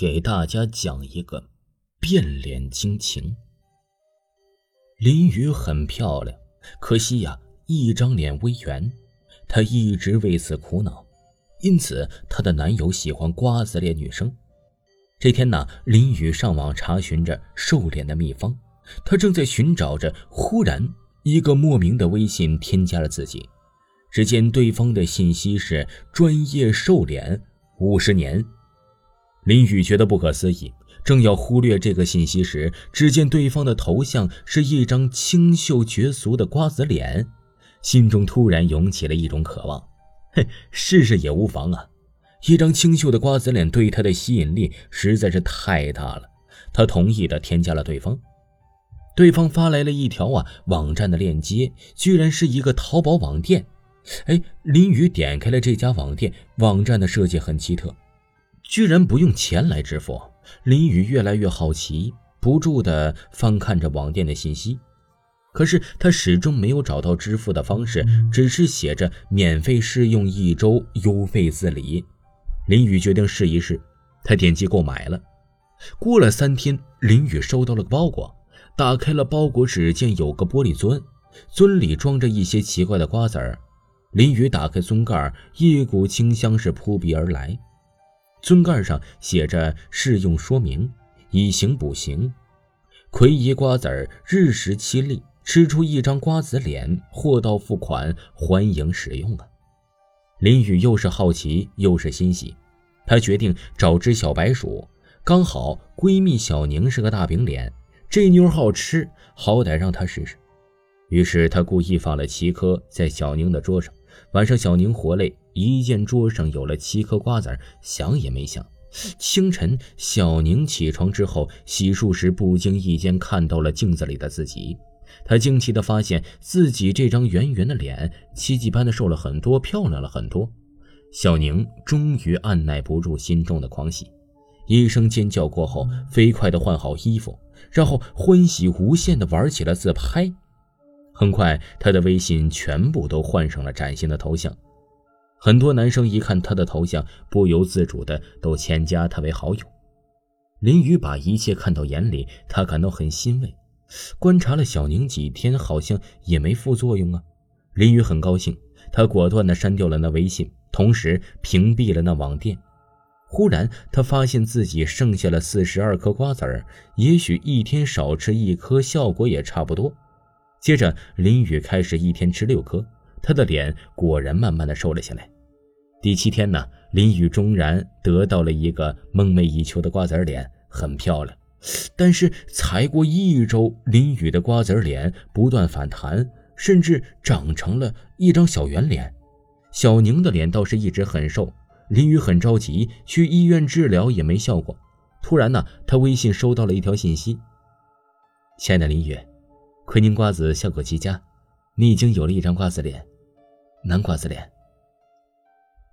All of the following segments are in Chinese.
给大家讲一个变脸惊情。林雨很漂亮，可惜呀，一张脸微圆，她一直为此苦恼，因此她的男友喜欢瓜子脸女生。这天呢，林雨上网查询着瘦脸的秘方，她正在寻找着，忽然一个莫名的微信添加了自己，只见对方的信息是“专业瘦脸五十年”。林雨觉得不可思议，正要忽略这个信息时，只见对方的头像是一张清秀绝俗的瓜子脸，心中突然涌起了一种渴望。嘿，试试也无妨啊！一张清秀的瓜子脸对他的吸引力实在是太大了。他同意的添加了对方，对方发来了一条啊网站的链接，居然是一个淘宝网店。哎，林雨点开了这家网店，网站的设计很奇特。居然不用钱来支付，林雨越来越好奇，不住地翻看着网店的信息。可是他始终没有找到支付的方式，只是写着免费试用一周，邮费自理。林雨决定试一试，他点击购买了。过了三天，林雨收到了个包裹，打开了包裹，只见有个玻璃樽，樽里装着一些奇怪的瓜子儿。林雨打开樽盖，一股清香是扑鼻而来。樽盖上写着试用说明：以形补形，葵姨瓜子儿日食七粒，吃出一张瓜子脸，货到付款，欢迎使用啊！林雨又是好奇又是欣喜，她决定找只小白鼠，刚好闺蜜小宁是个大饼脸，这妞好吃，好歹让她试试。于是她故意放了七颗在小宁的桌上。晚上，小宁活累，一见桌上有了七颗瓜子想也没想。清晨，小宁起床之后洗漱时，不经意间看到了镜子里的自己。她惊奇地发现自己这张圆圆的脸，奇迹般的瘦了很多，漂亮了很多。小宁终于按耐不住心中的狂喜，一声尖叫过后，飞快地换好衣服，然后欢喜无限地玩起了自拍。很快，他的微信全部都换上了崭新的头像。很多男生一看他的头像，不由自主的都添加他为好友。林雨把一切看到眼里，他感到很欣慰。观察了小宁几天，好像也没副作用啊。林雨很高兴，他果断的删掉了那微信，同时屏蔽了那网店。忽然，他发现自己剩下了四十二颗瓜子儿，也许一天少吃一颗，效果也差不多。接着，林雨开始一天吃六颗，她的脸果然慢慢的瘦了下来。第七天呢，林雨终然得到了一个梦寐以求的瓜子脸，很漂亮。但是才过一周，林雨的瓜子脸不断反弹，甚至长成了一张小圆脸。小宁的脸倒是一直很瘦。林雨很着急，去医院治疗也没效果。突然呢，他微信收到了一条信息：“亲爱的林雨。”奎宁瓜子效果极佳，你已经有了一张瓜子脸，男瓜子脸。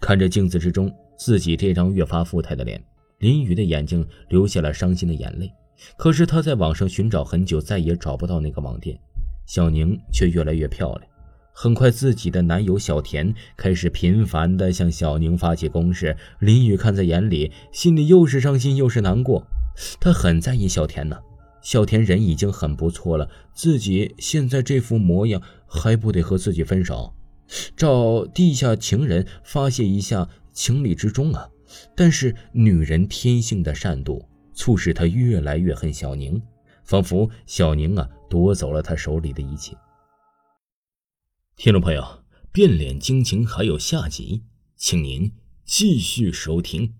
看着镜子之中自己这张越发富态的脸，林雨的眼睛流下了伤心的眼泪。可是他在网上寻找很久，再也找不到那个网店。小宁却越来越漂亮。很快，自己的男友小田开始频繁地向小宁发起攻势。林雨看在眼里，心里又是伤心又是难过。他很在意小田呢。小田人已经很不错了，自己现在这副模样还不得和自己分手？找地下情人发泄一下情理之中啊！但是女人天性的善妒，促使她越来越恨小宁，仿佛小宁啊夺走了她手里的一切。听众朋友，变脸惊情还有下集，请您继续收听。